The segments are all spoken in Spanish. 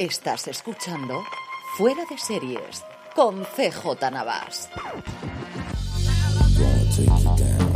Estás escuchando Fuera de Series con CJ Navas.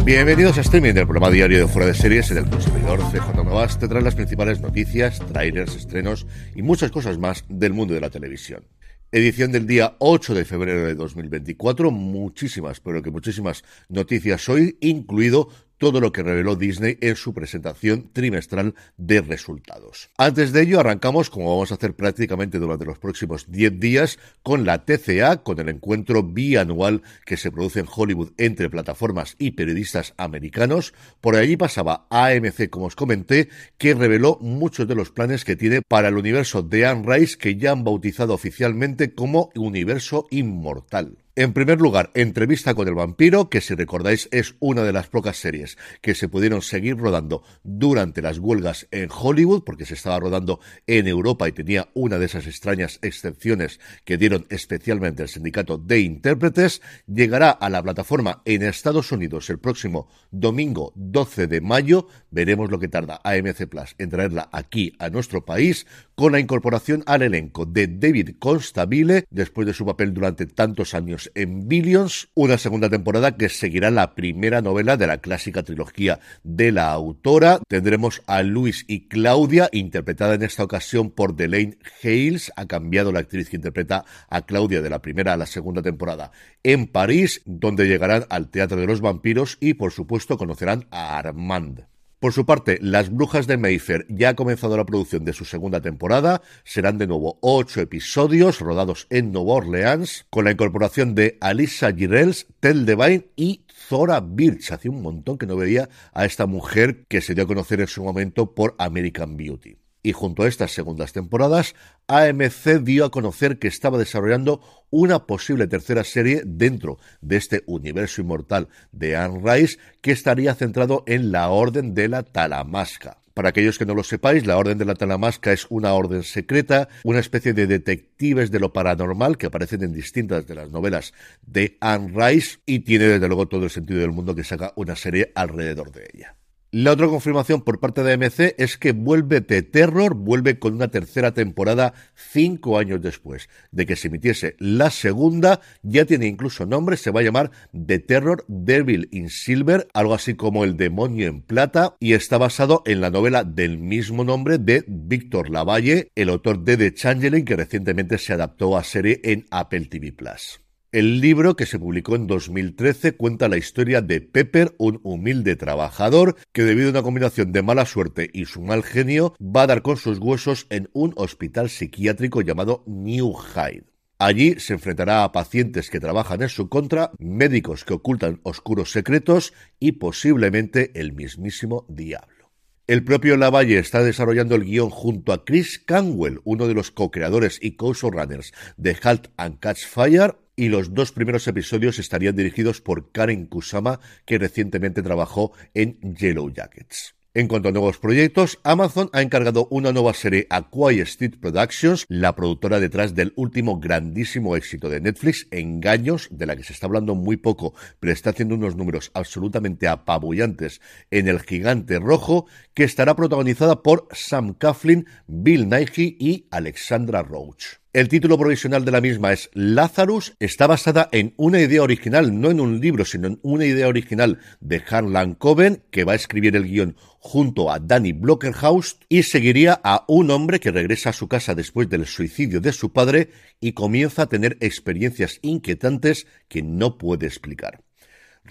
Bienvenidos a streaming del programa diario de Fuera de Series en el consumidor CJ Navas te trae las principales noticias, trailers, estrenos y muchas cosas más del mundo de la televisión. Edición del día 8 de febrero de 2024. Muchísimas, pero que muchísimas noticias hoy, incluido todo lo que reveló Disney en su presentación trimestral de resultados. Antes de ello, arrancamos, como vamos a hacer prácticamente durante los próximos 10 días, con la TCA, con el encuentro bianual que se produce en Hollywood entre plataformas y periodistas americanos. Por allí pasaba AMC, como os comenté, que reveló muchos de los planes que tiene para el universo de Anne Rice, que ya han bautizado oficialmente como Universo Inmortal. En primer lugar, Entrevista con el vampiro, que si recordáis es una de las pocas series que se pudieron seguir rodando durante las huelgas en Hollywood, porque se estaba rodando en Europa y tenía una de esas extrañas excepciones que dieron especialmente el sindicato de intérpretes, llegará a la plataforma en Estados Unidos el próximo domingo 12 de mayo. Veremos lo que tarda AMC Plus en traerla aquí a nuestro país, con la incorporación al elenco de David Constabile, después de su papel durante tantos años en Billions, una segunda temporada que seguirá la primera novela de la clásica trilogía de la autora. Tendremos a Luis y Claudia, interpretada en esta ocasión por Delaine Hales. Ha cambiado la actriz que interpreta a Claudia de la primera a la segunda temporada en París, donde llegarán al Teatro de los Vampiros y, por supuesto, conocerán a Armand. Por su parte, Las Brujas de Mayfair ya ha comenzado la producción de su segunda temporada. Serán de nuevo ocho episodios rodados en Nueva Orleans, con la incorporación de Alisa Girels, Tel Devine y Zora Birch. Hacía un montón que no veía a esta mujer que se dio a conocer en su momento por American Beauty y junto a estas segundas temporadas, AMC dio a conocer que estaba desarrollando una posible tercera serie dentro de este universo inmortal de Anne Rice que estaría centrado en la Orden de la Talamasca. Para aquellos que no lo sepáis, la Orden de la Talamasca es una orden secreta, una especie de detectives de lo paranormal que aparecen en distintas de las novelas de Anne Rice y tiene desde luego todo el sentido del mundo que se haga una serie alrededor de ella. La otra confirmación por parte de AMC es que vuelve The Terror, vuelve con una tercera temporada cinco años después de que se emitiese la segunda. Ya tiene incluso nombre, se va a llamar The Terror Devil in Silver, algo así como El Demonio en Plata, y está basado en la novela del mismo nombre de Víctor Lavalle, el autor de The Changeling, que recientemente se adaptó a serie en Apple TV Plus. El libro, que se publicó en 2013, cuenta la historia de Pepper, un humilde trabajador que debido a una combinación de mala suerte y su mal genio, va a dar con sus huesos en un hospital psiquiátrico llamado New Hyde. Allí se enfrentará a pacientes que trabajan en su contra, médicos que ocultan oscuros secretos y posiblemente el mismísimo diablo. El propio Lavalle está desarrollando el guion junto a Chris Canwell, uno de los co-creadores y co-showrunners de Halt and Catch Fire, y los dos primeros episodios estarían dirigidos por Karen Kusama, que recientemente trabajó en Yellow Jackets. En cuanto a nuevos proyectos, Amazon ha encargado una nueva serie a Quiet Street Productions, la productora detrás del último grandísimo éxito de Netflix, Engaños, de la que se está hablando muy poco, pero está haciendo unos números absolutamente apabullantes en El Gigante Rojo, que estará protagonizada por Sam Coughlin, Bill Nighy y Alexandra Roach. El título provisional de la misma es Lazarus. Está basada en una idea original, no en un libro, sino en una idea original de Harlan Coben, que va a escribir el guion junto a Danny Blockerhaus y seguiría a un hombre que regresa a su casa después del suicidio de su padre y comienza a tener experiencias inquietantes que no puede explicar.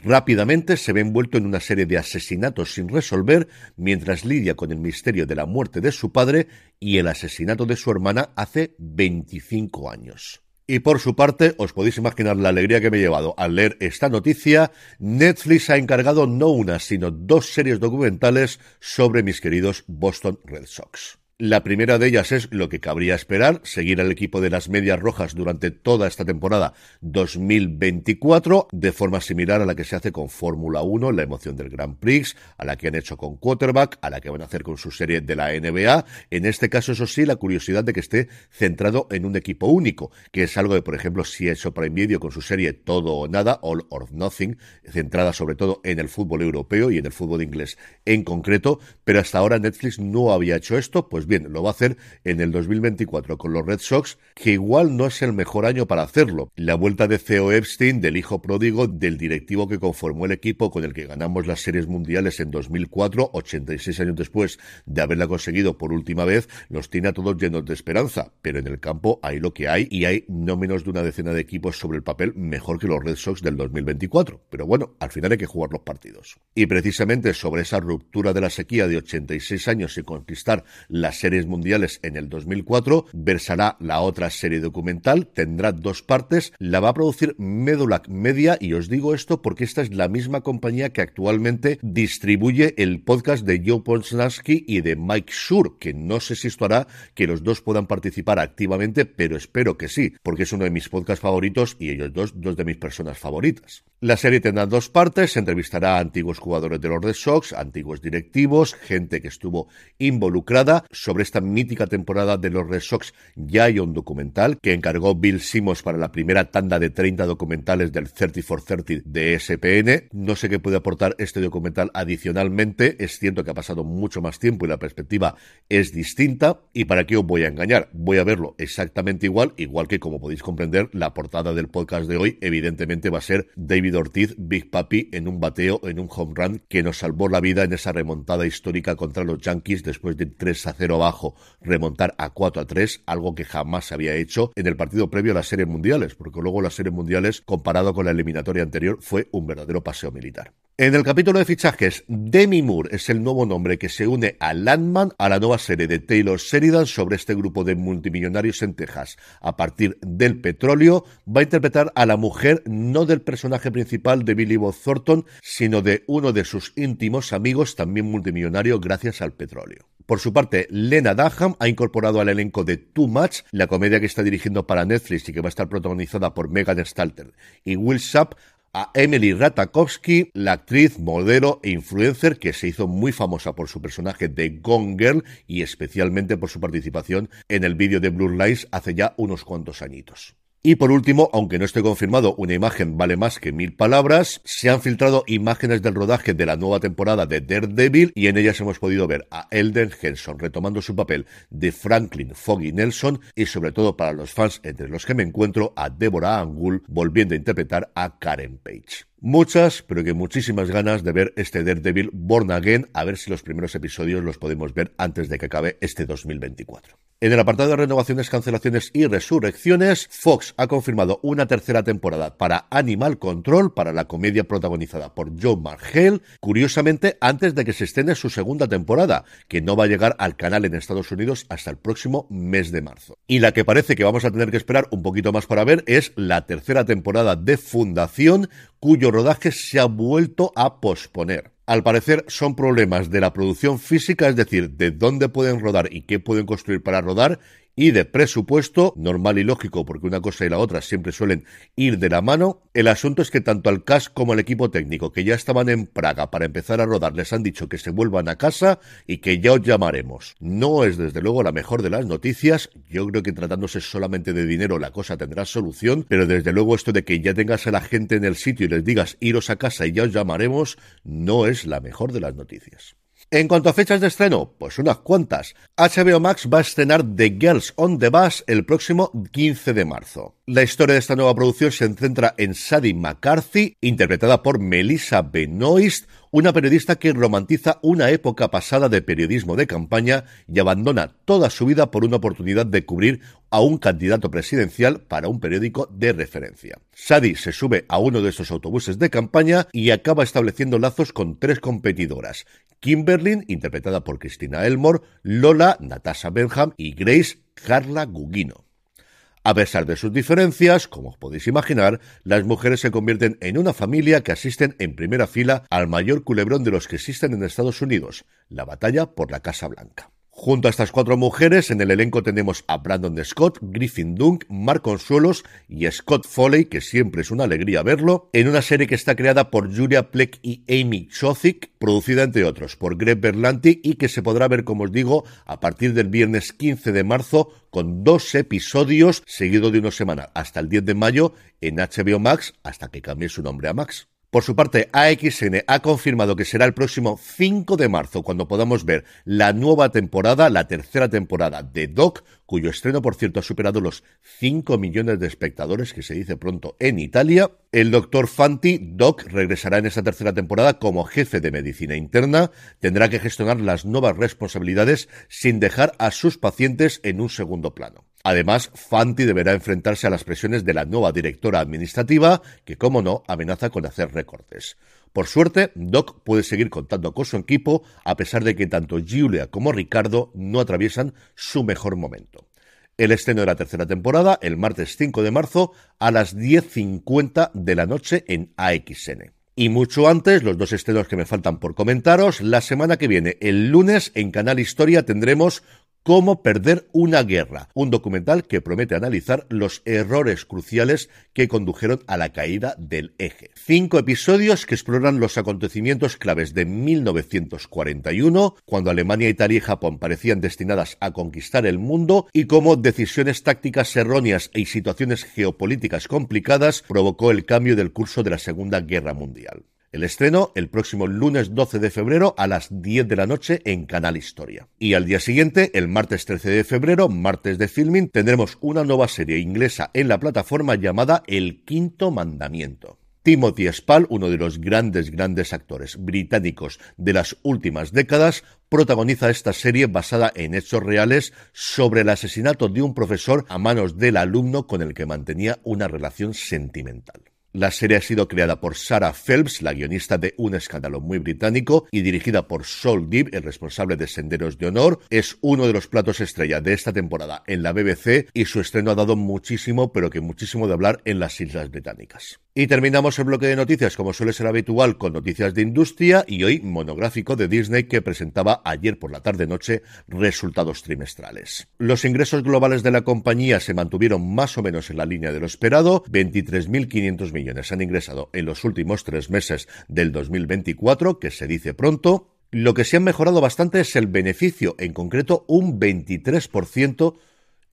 Rápidamente se ve envuelto en una serie de asesinatos sin resolver mientras lidia con el misterio de la muerte de su padre y el asesinato de su hermana hace 25 años. Y por su parte, os podéis imaginar la alegría que me he llevado al leer esta noticia. Netflix ha encargado no una, sino dos series documentales sobre mis queridos Boston Red Sox. La primera de ellas es lo que cabría esperar, seguir al equipo de las Medias Rojas durante toda esta temporada 2024, de forma similar a la que se hace con Fórmula 1, la emoción del Grand Prix, a la que han hecho con Quarterback, a la que van a hacer con su serie de la NBA. En este caso, eso sí, la curiosidad de que esté centrado en un equipo único, que es algo de, por ejemplo, si ha hecho Prime Video con su serie Todo o Nada, All or Nothing, centrada sobre todo en el fútbol europeo y en el fútbol inglés en concreto, pero hasta ahora Netflix no había hecho esto, pues bien, bien, lo va a hacer en el 2024 con los Red Sox, que igual no es el mejor año para hacerlo. La vuelta de Theo Epstein, del hijo pródigo del directivo que conformó el equipo con el que ganamos las series mundiales en 2004, 86 años después de haberla conseguido por última vez, los tiene a todos llenos de esperanza. Pero en el campo hay lo que hay y hay no menos de una decena de equipos sobre el papel mejor que los Red Sox del 2024. Pero bueno, al final hay que jugar los partidos. Y precisamente sobre esa ruptura de la sequía de 86 años y conquistar series mundiales en el 2004, versará la otra serie documental, tendrá dos partes, la va a producir Medulac Media y os digo esto porque esta es la misma compañía que actualmente distribuye el podcast de Joe Ponsnansky y de Mike Schur, que no sé si esto hará que los dos puedan participar activamente, pero espero que sí, porque es uno de mis podcasts favoritos y ellos dos, dos de mis personas favoritas. La serie tendrá dos partes, se entrevistará a antiguos jugadores de los Red Sox, antiguos directivos, gente que estuvo involucrada sobre esta mítica temporada de los Red Sox ya hay un documental que encargó Bill Simmons para la primera tanda de 30 documentales del 30 for 30 de SPN. No sé qué puede aportar este documental adicionalmente. Es cierto que ha pasado mucho más tiempo y la perspectiva es distinta. ¿Y para qué os voy a engañar? Voy a verlo exactamente igual, igual que como podéis comprender, la portada del podcast de hoy evidentemente va a ser David Ortiz, Big Papi, en un bateo, en un home run que nos salvó la vida en esa remontada histórica contra los Yankees después de 3 a 0 abajo, remontar a 4 a 3, algo que jamás se había hecho en el partido previo a las series mundiales, porque luego las series mundiales, comparado con la eliminatoria anterior, fue un verdadero paseo militar. En el capítulo de fichajes, Demi Moore es el nuevo nombre que se une a Landman, a la nueva serie de Taylor Sheridan sobre este grupo de multimillonarios en Texas. A partir del petróleo, va a interpretar a la mujer no del personaje principal de Billy Bob Thornton, sino de uno de sus íntimos amigos, también multimillonario gracias al petróleo. Por su parte, Lena Dunham ha incorporado al elenco de Too Much, la comedia que está dirigiendo para Netflix y que va a estar protagonizada por Megan Stalter y Will Schaap, a Emily Ratajkowski, la actriz, modelo e influencer que se hizo muy famosa por su personaje de Gone Girl y especialmente por su participación en el vídeo de Blue Lies hace ya unos cuantos añitos. Y por último, aunque no esté confirmado, una imagen vale más que mil palabras, se han filtrado imágenes del rodaje de la nueva temporada de Daredevil y en ellas hemos podido ver a Elden Henson retomando su papel de Franklin Foggy Nelson y sobre todo para los fans entre los que me encuentro a Deborah Angul volviendo a interpretar a Karen Page. Muchas, pero que muchísimas ganas de ver este Daredevil Born Again, a ver si los primeros episodios los podemos ver antes de que acabe este 2024. En el apartado de renovaciones, cancelaciones y resurrecciones, Fox ha confirmado una tercera temporada para Animal Control, para la comedia protagonizada por Joe Margell, curiosamente antes de que se estrene su segunda temporada, que no va a llegar al canal en Estados Unidos hasta el próximo mes de marzo. Y la que parece que vamos a tener que esperar un poquito más para ver es la tercera temporada de Fundación, cuyo rodaje se ha vuelto a posponer. Al parecer son problemas de la producción física, es decir, de dónde pueden rodar y qué pueden construir para rodar, y de presupuesto, normal y lógico, porque una cosa y la otra siempre suelen ir de la mano. El asunto es que tanto al cast como al equipo técnico, que ya estaban en Praga para empezar a rodar, les han dicho que se vuelvan a casa y que ya os llamaremos. No es desde luego la mejor de las noticias. Yo creo que tratándose solamente de dinero la cosa tendrá solución, pero desde luego esto de que ya tengas a la gente en el sitio y les digas iros a casa y ya os llamaremos, no es la mejor de las noticias. En cuanto a fechas de estreno, pues unas cuantas. HBO Max va a estrenar The Girls on the Bus el próximo 15 de marzo. La historia de esta nueva producción se centra en Sadie McCarthy, interpretada por Melissa Benoist, una periodista que romantiza una época pasada de periodismo de campaña y abandona toda su vida por una oportunidad de cubrir a un candidato presidencial para un periódico de referencia. Sadie se sube a uno de esos autobuses de campaña y acaba estableciendo lazos con tres competidoras. Kimberlyn, interpretada por Cristina Elmore, Lola, Natasha Benham y Grace Carla Gugino. A pesar de sus diferencias, como os podéis imaginar, las mujeres se convierten en una familia que asisten en primera fila al mayor culebrón de los que existen en Estados Unidos, la batalla por la Casa Blanca. Junto a estas cuatro mujeres, en el elenco tenemos a Brandon Scott, Griffin Dunk, Mark Consuelos y Scott Foley, que siempre es una alegría verlo, en una serie que está creada por Julia Pleck y Amy Chothick, producida entre otros por Greg Berlanti y que se podrá ver, como os digo, a partir del viernes 15 de marzo con dos episodios seguido de una semana hasta el 10 de mayo en HBO Max hasta que cambie su nombre a Max. Por su parte, AXN ha confirmado que será el próximo 5 de marzo cuando podamos ver la nueva temporada, la tercera temporada de Doc, cuyo estreno, por cierto, ha superado los 5 millones de espectadores, que se dice pronto en Italia. El doctor Fanti, Doc, regresará en esta tercera temporada como jefe de medicina interna. Tendrá que gestionar las nuevas responsabilidades sin dejar a sus pacientes en un segundo plano. Además, Fanti deberá enfrentarse a las presiones de la nueva directora administrativa, que, como no, amenaza con hacer recortes. Por suerte, Doc puede seguir contando con su equipo, a pesar de que tanto Julia como Ricardo no atraviesan su mejor momento. El estreno de la tercera temporada, el martes 5 de marzo, a las 10.50 de la noche en AXN. Y mucho antes, los dos estrenos que me faltan por comentaros, la semana que viene, el lunes, en Canal Historia tendremos Cómo perder una guerra, un documental que promete analizar los errores cruciales que condujeron a la caída del eje. Cinco episodios que exploran los acontecimientos claves de 1941, cuando Alemania, Italia y Japón parecían destinadas a conquistar el mundo, y cómo decisiones tácticas erróneas y situaciones geopolíticas complicadas provocó el cambio del curso de la Segunda Guerra Mundial. El estreno el próximo lunes 12 de febrero a las 10 de la noche en Canal Historia. Y al día siguiente, el martes 13 de febrero, martes de filming, tendremos una nueva serie inglesa en la plataforma llamada El Quinto Mandamiento. Timothy Spall, uno de los grandes, grandes actores británicos de las últimas décadas, protagoniza esta serie basada en hechos reales sobre el asesinato de un profesor a manos del alumno con el que mantenía una relación sentimental. La serie ha sido creada por Sarah Phelps, la guionista de Un escándalo muy británico, y dirigida por Saul Deeb, el responsable de Senderos de Honor. Es uno de los platos estrella de esta temporada en la BBC y su estreno ha dado muchísimo, pero que muchísimo de hablar en las Islas Británicas. Y terminamos el bloque de noticias, como suele ser habitual, con noticias de industria y hoy monográfico de Disney que presentaba ayer por la tarde-noche resultados trimestrales. Los ingresos globales de la compañía se mantuvieron más o menos en la línea de lo esperado, 23.500 millones han ingresado en los últimos tres meses del 2024, que se dice pronto. Lo que se ha mejorado bastante es el beneficio, en concreto un 23%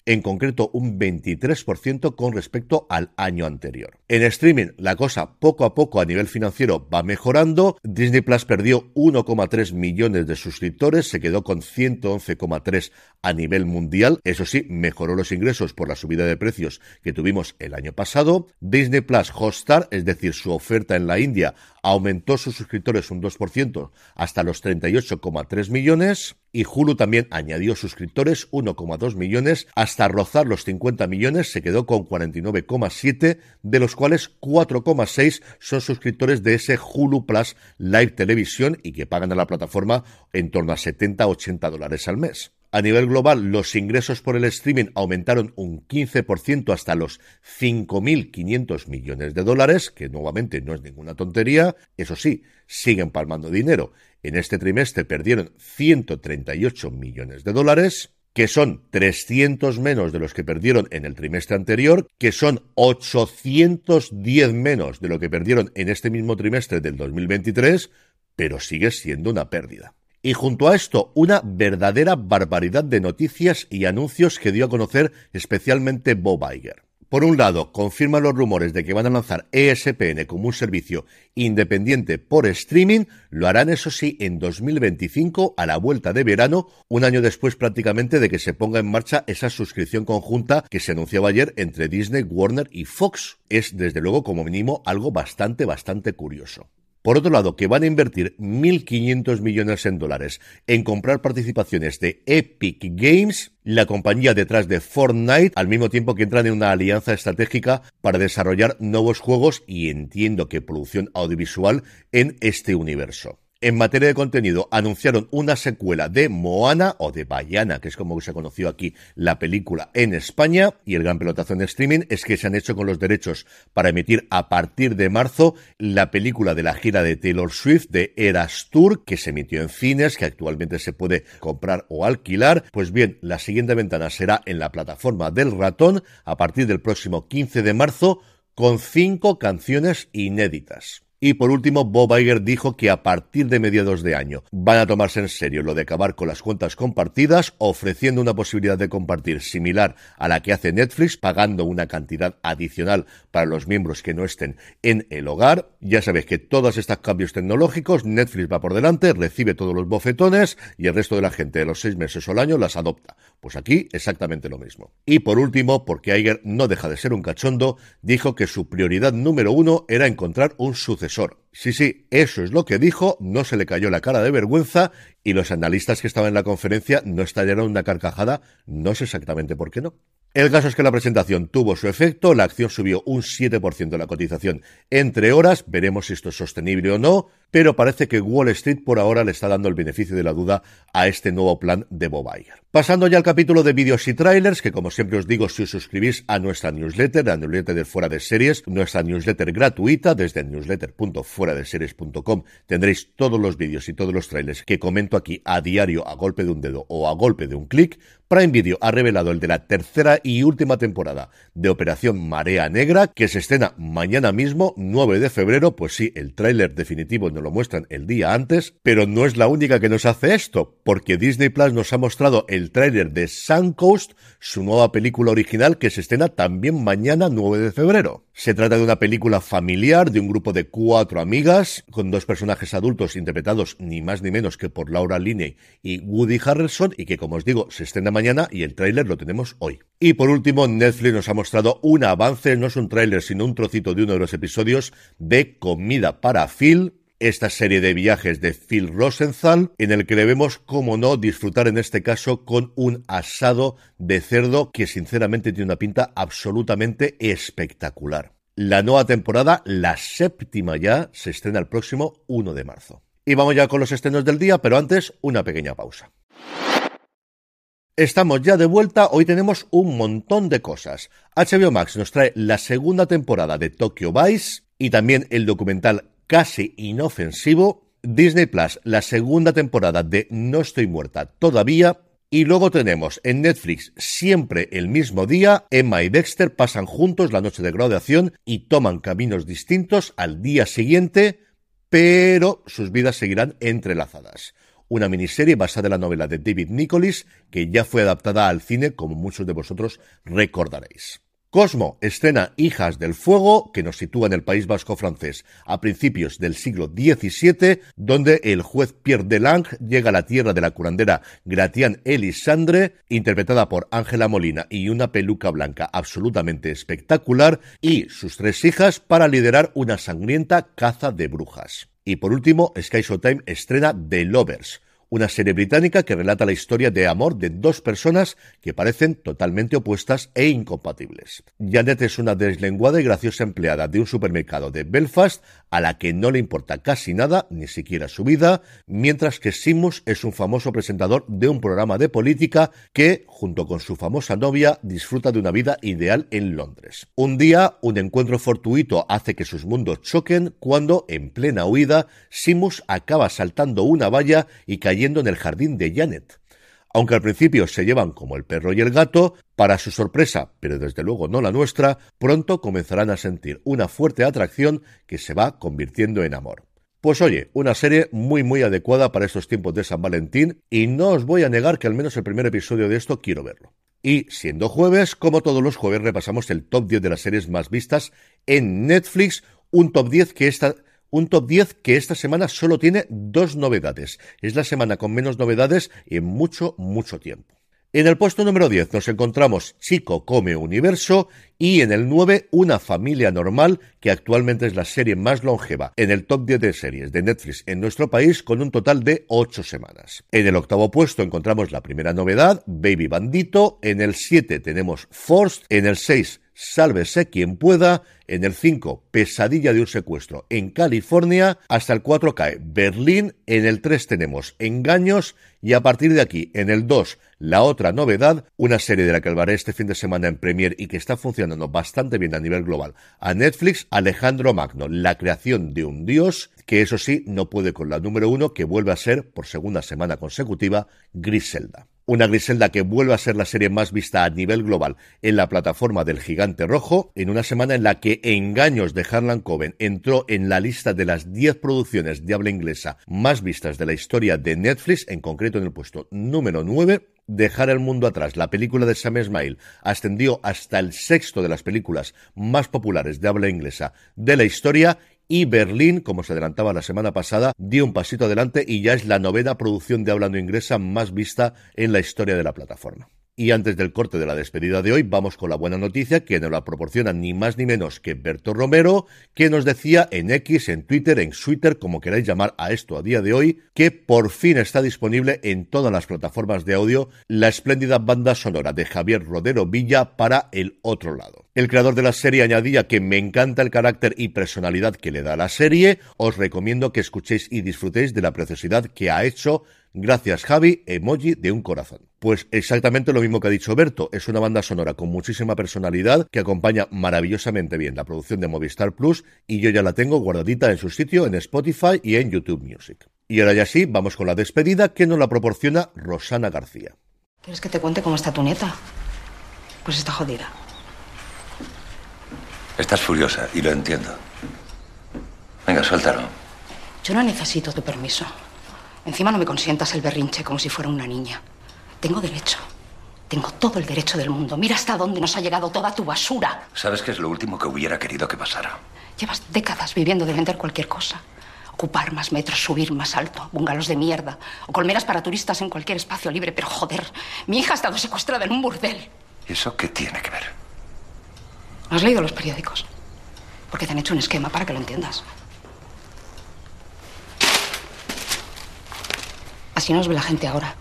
en concreto un 23% con respecto al año anterior. En streaming, la cosa poco a poco a nivel financiero va mejorando. Disney Plus perdió 1,3 millones de suscriptores, se quedó con 111,3 a nivel mundial. Eso sí, mejoró los ingresos por la subida de precios que tuvimos el año pasado. Disney Plus Hotstar, es decir, su oferta en la India, aumentó sus suscriptores un 2% hasta los 38,3 millones y Hulu también añadió suscriptores 1,2 millones hasta rozar los 50 millones, se quedó con 49,7 de los cuales 4,6 son suscriptores de ese Hulu Plus Live Televisión y que pagan a la plataforma en torno a 70-80 dólares al mes. A nivel global, los ingresos por el streaming aumentaron un 15% hasta los 5.500 millones de dólares, que nuevamente no es ninguna tontería. Eso sí, siguen palmando dinero. En este trimestre perdieron 138 millones de dólares que son 300 menos de los que perdieron en el trimestre anterior, que son 810 menos de lo que perdieron en este mismo trimestre del 2023, pero sigue siendo una pérdida. Y junto a esto, una verdadera barbaridad de noticias y anuncios que dio a conocer especialmente Bob Iger. Por un lado, confirma los rumores de que van a lanzar ESPN como un servicio independiente por streaming, lo harán eso sí en 2025 a la vuelta de verano, un año después prácticamente de que se ponga en marcha esa suscripción conjunta que se anunciaba ayer entre Disney, Warner y Fox. Es desde luego como mínimo algo bastante, bastante curioso. Por otro lado, que van a invertir 1.500 millones en dólares en comprar participaciones de Epic Games, la compañía detrás de Fortnite, al mismo tiempo que entran en una alianza estratégica para desarrollar nuevos juegos y entiendo que producción audiovisual en este universo. En materia de contenido, anunciaron una secuela de Moana o de Bayana, que es como se conoció aquí la película en España, y el gran pelotazo en streaming es que se han hecho con los derechos para emitir a partir de marzo la película de la gira de Taylor Swift de Eras Tour, que se emitió en cines, que actualmente se puede comprar o alquilar. Pues bien, la siguiente ventana será en la plataforma del ratón a partir del próximo 15 de marzo con cinco canciones inéditas. Y por último, Bob Iger dijo que a partir de mediados de año van a tomarse en serio lo de acabar con las cuentas compartidas, ofreciendo una posibilidad de compartir similar a la que hace Netflix, pagando una cantidad adicional para los miembros que no estén en el hogar. Ya sabéis que todos estos cambios tecnológicos, Netflix va por delante, recibe todos los bofetones y el resto de la gente de los seis meses o el año las adopta. Pues aquí exactamente lo mismo. Y por último, porque Iger no deja de ser un cachondo, dijo que su prioridad número uno era encontrar un sucesor Sí, sí, eso es lo que dijo, no se le cayó la cara de vergüenza y los analistas que estaban en la conferencia no estallaron una carcajada, no sé exactamente por qué no. El caso es que la presentación tuvo su efecto, la acción subió un 7% de la cotización entre horas, veremos si esto es sostenible o no, pero parece que Wall Street por ahora le está dando el beneficio de la duda a este nuevo plan de Bob Iger. Pasando ya al capítulo de vídeos y trailers, que como siempre os digo, si os suscribís a nuestra newsletter, la newsletter de Fuera de Series, nuestra newsletter gratuita desde newsletter.fueradeseries.com, tendréis todos los vídeos y todos los trailers que comento aquí a diario a golpe de un dedo o a golpe de un clic. Prime Video ha revelado el de la tercera y última temporada de Operación Marea Negra, que se estrena mañana mismo, 9 de febrero. Pues sí, el tráiler definitivo lo muestran el día antes, pero no es la única que nos hace esto, porque Disney Plus nos ha mostrado el tráiler de Suncoast, su nueva película original que se estrena también mañana, 9 de febrero. Se trata de una película familiar de un grupo de cuatro amigas, con dos personajes adultos interpretados ni más ni menos que por Laura Linney y Woody Harrelson, y que como os digo, se estrena mañana y el tráiler lo tenemos hoy. Y por último, Netflix nos ha mostrado un avance, no es un tráiler, sino un trocito de uno de los episodios de Comida para Phil, esta serie de viajes de Phil Rosenthal, en el que debemos, como no, disfrutar en este caso con un asado de cerdo que sinceramente tiene una pinta absolutamente espectacular. La nueva temporada, la séptima ya, se estrena el próximo 1 de marzo. Y vamos ya con los estrenos del día, pero antes una pequeña pausa. Estamos ya de vuelta, hoy tenemos un montón de cosas. HBO Max nos trae la segunda temporada de Tokyo Vice y también el documental casi inofensivo. Disney Plus, la segunda temporada de No estoy muerta todavía. Y luego tenemos en Netflix siempre el mismo día, Emma y Dexter pasan juntos la noche de graduación y toman caminos distintos al día siguiente, pero sus vidas seguirán entrelazadas una miniserie basada en la novela de David Nicholas, que ya fue adaptada al cine, como muchos de vosotros recordaréis. Cosmo estrena Hijas del Fuego, que nos sitúa en el País Vasco francés a principios del siglo XVII, donde el juez Pierre Delange llega a la tierra de la curandera Gratian Elisandre, interpretada por Ángela Molina y una peluca blanca absolutamente espectacular, y sus tres hijas para liderar una sangrienta caza de brujas. Y por último, Sky Showtime estrena The Lovers, una serie británica que relata la historia de amor de dos personas que parecen totalmente opuestas e incompatibles. Janet es una deslenguada y graciosa empleada de un supermercado de Belfast a la que no le importa casi nada, ni siquiera su vida, mientras que Simus es un famoso presentador de un programa de política que, junto con su famosa novia, disfruta de una vida ideal en Londres. Un día, un encuentro fortuito hace que sus mundos choquen cuando, en plena huida, Simus acaba saltando una valla y cayendo en el jardín de Janet. Aunque al principio se llevan como el perro y el gato, para su sorpresa, pero desde luego no la nuestra, pronto comenzarán a sentir una fuerte atracción que se va convirtiendo en amor. Pues oye, una serie muy muy adecuada para estos tiempos de San Valentín y no os voy a negar que al menos el primer episodio de esto quiero verlo. Y siendo jueves, como todos los jueves repasamos el top 10 de las series más vistas en Netflix, un top 10 que esta un top 10 que esta semana solo tiene dos novedades. Es la semana con menos novedades en mucho, mucho tiempo. En el puesto número 10 nos encontramos Chico Come Universo y en el 9 Una Familia Normal, que actualmente es la serie más longeva en el top 10 de series de Netflix en nuestro país con un total de 8 semanas. En el octavo puesto encontramos la primera novedad, Baby Bandito, en el 7 tenemos Forced, en el 6 Sálvese quien pueda, en el 5, Pesadilla de un secuestro en California, hasta el 4 cae Berlín, en el 3 tenemos Engaños y a partir de aquí, en el 2, la otra novedad, una serie de la que hablaré este fin de semana en Premier y que está funcionando bastante bien a nivel global, a Netflix, Alejandro Magno, la creación de un dios, que eso sí, no puede con la número 1, que vuelve a ser, por segunda semana consecutiva, Griselda. Una Griselda que vuelve a ser la serie más vista a nivel global en la plataforma del Gigante Rojo, en una semana en la que Engaños de Harlan Coben entró en la lista de las 10 producciones de habla inglesa más vistas de la historia de Netflix, en concreto en el puesto número 9. Dejar el mundo atrás, la película de Sam Esmail ascendió hasta el sexto de las películas más populares de habla inglesa de la historia y Berlín, como se adelantaba la semana pasada, dio un pasito adelante y ya es la novena producción de hablando inglesa más vista en la historia de la plataforma. Y antes del corte de la despedida de hoy, vamos con la buena noticia que nos la proporciona ni más ni menos que Berto Romero, que nos decía en X, en Twitter, en Twitter, como queráis llamar a esto a día de hoy, que por fin está disponible en todas las plataformas de audio la espléndida banda sonora de Javier Rodero Villa para El Otro Lado. El creador de la serie añadía que me encanta el carácter y personalidad que le da la serie. Os recomiendo que escuchéis y disfrutéis de la preciosidad que ha hecho Gracias, Javi, emoji de un corazón. Pues exactamente lo mismo que ha dicho Berto, es una banda sonora con muchísima personalidad que acompaña maravillosamente bien la producción de Movistar Plus y yo ya la tengo guardadita en su sitio en Spotify y en YouTube Music. Y ahora ya sí, vamos con la despedida que nos la proporciona Rosana García. ¿Quieres que te cuente cómo está tu nieta? Pues está jodida. Estás furiosa y lo entiendo. Venga, suéltalo. Yo no necesito tu permiso. Encima no me consientas el berrinche como si fuera una niña. Tengo derecho. Tengo todo el derecho del mundo. Mira hasta dónde nos ha llegado toda tu basura. ¿Sabes qué es lo último que hubiera querido que pasara? Llevas décadas viviendo de vender cualquier cosa. Ocupar más metros, subir más alto, bungalows de mierda, o colmeras para turistas en cualquier espacio libre. Pero joder, mi hija ha estado secuestrada en un burdel. ¿Eso qué tiene que ver? ¿Has leído los periódicos? Porque te han hecho un esquema para que lo entiendas. Así nos ve la gente ahora.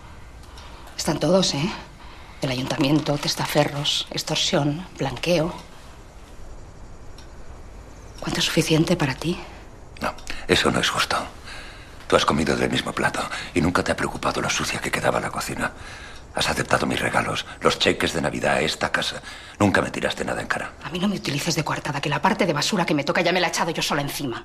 Están todos, ¿eh? El ayuntamiento, testaferros, extorsión, blanqueo. ¿Cuánto es suficiente para ti? No, eso no es justo. Tú has comido del mismo plato y nunca te ha preocupado lo sucia que quedaba la cocina. Has aceptado mis regalos, los cheques de Navidad a esta casa. Nunca me tiraste nada en cara. A mí no me utilices de coartada, que la parte de basura que me toca ya me la he echado yo sola encima.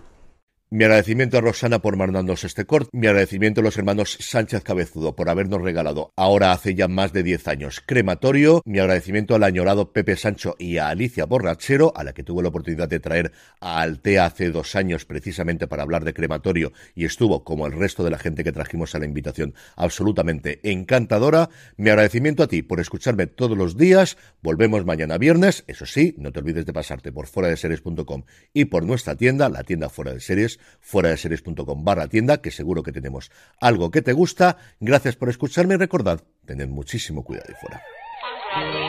Mi agradecimiento a Rosana por mandarnos este corte. Mi agradecimiento a los hermanos Sánchez Cabezudo por habernos regalado, ahora hace ya más de 10 años, crematorio. Mi agradecimiento al añorado Pepe Sancho y a Alicia Borrachero, a la que tuve la oportunidad de traer a Altea hace dos años precisamente para hablar de crematorio y estuvo, como el resto de la gente que trajimos a la invitación, absolutamente encantadora. Mi agradecimiento a ti por escucharme todos los días. Volvemos mañana viernes. Eso sí, no te olvides de pasarte por fuera de series.com y por nuestra tienda, la tienda fuera de series fuera de series.com barra tienda, que seguro que tenemos algo que te gusta. Gracias por escucharme y recordad, tened muchísimo cuidado ahí fuera.